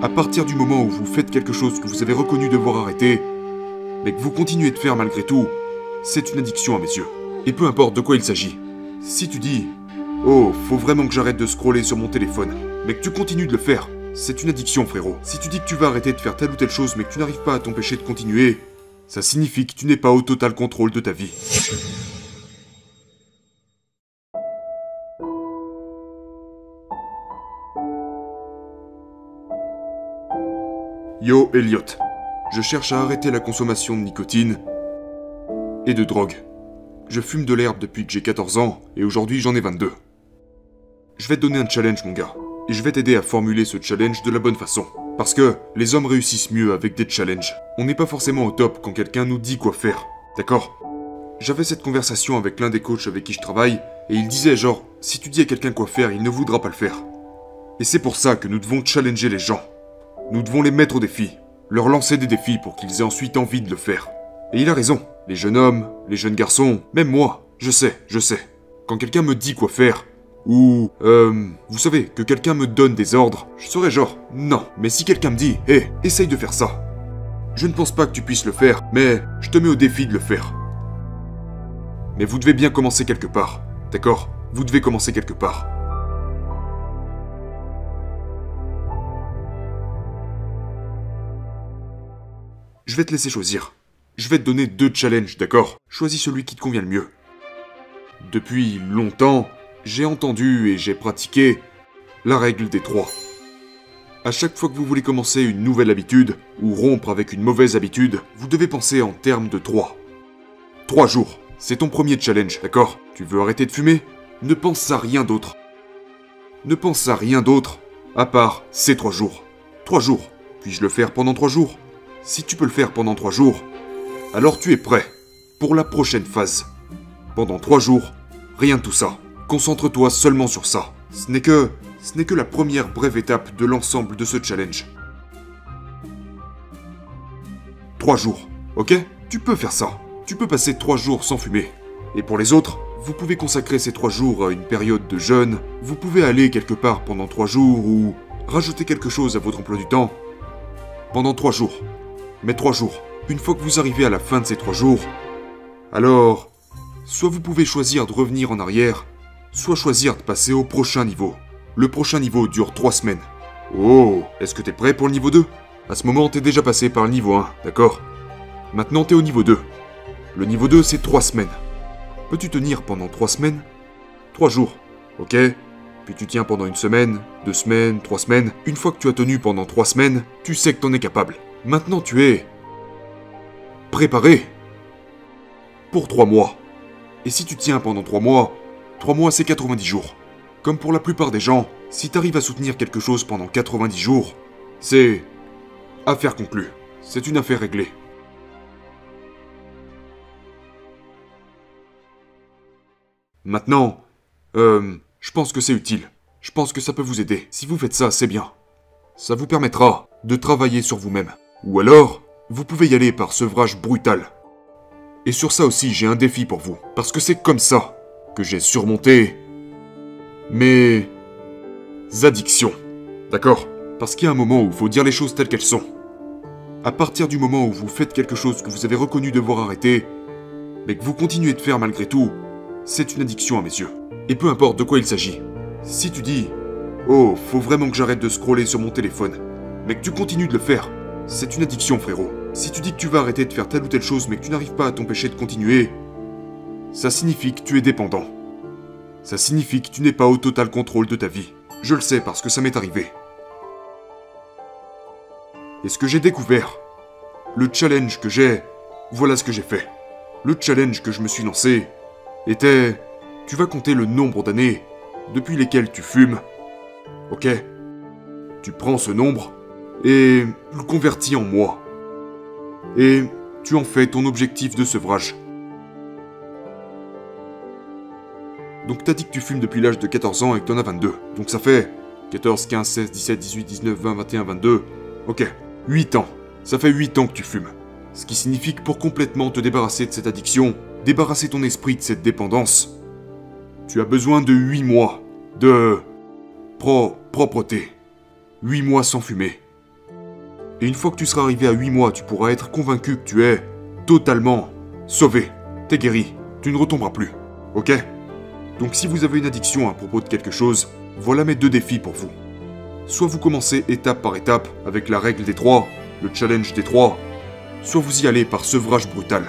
À partir du moment où vous faites quelque chose que vous avez reconnu devoir arrêter, mais que vous continuez de faire malgré tout, c'est une addiction à mes yeux. Et peu importe de quoi il s'agit. Si tu dis Oh, faut vraiment que j'arrête de scroller sur mon téléphone, mais que tu continues de le faire, c'est une addiction, frérot. Si tu dis que tu vas arrêter de faire telle ou telle chose, mais que tu n'arrives pas à t'empêcher de continuer, ça signifie que tu n'es pas au total contrôle de ta vie. Yo, Elliot. Je cherche à arrêter la consommation de nicotine et de drogue. Je fume de l'herbe depuis que j'ai 14 ans et aujourd'hui j'en ai 22. Je vais te donner un challenge, mon gars. Et je vais t'aider à formuler ce challenge de la bonne façon. Parce que les hommes réussissent mieux avec des challenges. On n'est pas forcément au top quand quelqu'un nous dit quoi faire. D'accord? J'avais cette conversation avec l'un des coachs avec qui je travaille, et il disait genre, si tu dis à quelqu'un quoi faire, il ne voudra pas le faire. Et c'est pour ça que nous devons challenger les gens. Nous devons les mettre au défi, leur lancer des défis pour qu'ils aient ensuite envie de le faire. Et il a raison. Les jeunes hommes, les jeunes garçons, même moi, je sais, je sais. Quand quelqu'un me dit quoi faire, ou, euh, vous savez, que quelqu'un me donne des ordres, je serais genre, non. Mais si quelqu'un me dit, hé, essaye de faire ça. Je ne pense pas que tu puisses le faire, mais je te mets au défi de le faire. Mais vous devez bien commencer quelque part, d'accord? Vous devez commencer quelque part. Je vais te laisser choisir. Je vais te donner deux challenges, d'accord? Choisis celui qui te convient le mieux. Depuis longtemps, j'ai entendu et j'ai pratiqué la règle des trois. À chaque fois que vous voulez commencer une nouvelle habitude ou rompre avec une mauvaise habitude, vous devez penser en termes de trois. Trois jours, c'est ton premier challenge, d'accord? Tu veux arrêter de fumer? Ne pense à rien d'autre. Ne pense à rien d'autre, à part ces trois jours. Trois jours. Puis-je le faire pendant trois jours? Si tu peux le faire pendant trois jours, alors tu es prêt pour la prochaine phase. Pendant trois jours, rien de tout ça. Concentre-toi seulement sur ça. Ce n'est que... Ce n'est que la première brève étape de l'ensemble de ce challenge. Trois jours, ok? Tu peux faire ça. Tu peux passer trois jours sans fumer. Et pour les autres, vous pouvez consacrer ces trois jours à une période de jeûne, vous pouvez aller quelque part pendant trois jours ou rajouter quelque chose à votre emploi du temps. Pendant trois jours. Mais trois jours. Une fois que vous arrivez à la fin de ces trois jours, alors, soit vous pouvez choisir de revenir en arrière, soit choisir de passer au prochain niveau. Le prochain niveau dure 3 semaines. Oh, est-ce que t'es prêt pour le niveau 2 À ce moment, t'es déjà passé par le niveau 1, d'accord? Maintenant, t'es au niveau 2. Le niveau 2, c'est 3 semaines. Peux-tu tenir pendant 3 semaines? 3 jours, ok? Puis tu tiens pendant une semaine, deux semaines, trois semaines. Une fois que tu as tenu pendant 3 semaines, tu sais que t'en es capable. Maintenant, tu es préparé pour 3 mois. Et si tu tiens pendant 3 mois, 3 mois c'est 90 jours. Comme pour la plupart des gens, si t'arrives à soutenir quelque chose pendant 90 jours, c'est affaire conclue. C'est une affaire réglée. Maintenant, euh, je pense que c'est utile. Je pense que ça peut vous aider. Si vous faites ça, c'est bien. Ça vous permettra de travailler sur vous-même. Ou alors, vous pouvez y aller par sevrage brutal. Et sur ça aussi, j'ai un défi pour vous. Parce que c'est comme ça que j'ai surmonté mes addictions. D'accord? Parce qu'il y a un moment où il faut dire les choses telles qu'elles sont. À partir du moment où vous faites quelque chose que vous avez reconnu devoir arrêter, mais que vous continuez de faire malgré tout, c'est une addiction à mes yeux. Et peu importe de quoi il s'agit. Si tu dis Oh, faut vraiment que j'arrête de scroller sur mon téléphone, mais que tu continues de le faire, c'est une addiction, frérot. Si tu dis que tu vas arrêter de faire telle ou telle chose mais que tu n'arrives pas à t'empêcher de continuer, ça signifie que tu es dépendant. Ça signifie que tu n'es pas au total contrôle de ta vie. Je le sais parce que ça m'est arrivé. Et ce que j'ai découvert, le challenge que j'ai, voilà ce que j'ai fait. Le challenge que je me suis lancé était, tu vas compter le nombre d'années depuis lesquelles tu fumes. Ok? Tu prends ce nombre et le convertis en mois. Et tu en fais ton objectif de sevrage. Donc t'as dit que tu fumes depuis l'âge de 14 ans et que t'en as 22. Donc ça fait 14, 15, 16, 17, 18, 19, 20, 21, 22. Ok, 8 ans. Ça fait 8 ans que tu fumes. Ce qui signifie que pour complètement te débarrasser de cette addiction, débarrasser ton esprit de cette dépendance, tu as besoin de 8 mois de pro propreté. 8 mois sans fumer. Et une fois que tu seras arrivé à 8 mois, tu pourras être convaincu que tu es totalement sauvé. T'es guéri. Tu ne retomberas plus. Ok? Donc si vous avez une addiction à propos de quelque chose, voilà mes deux défis pour vous. Soit vous commencez étape par étape avec la règle des trois, le challenge des trois, soit vous y allez par sevrage brutal.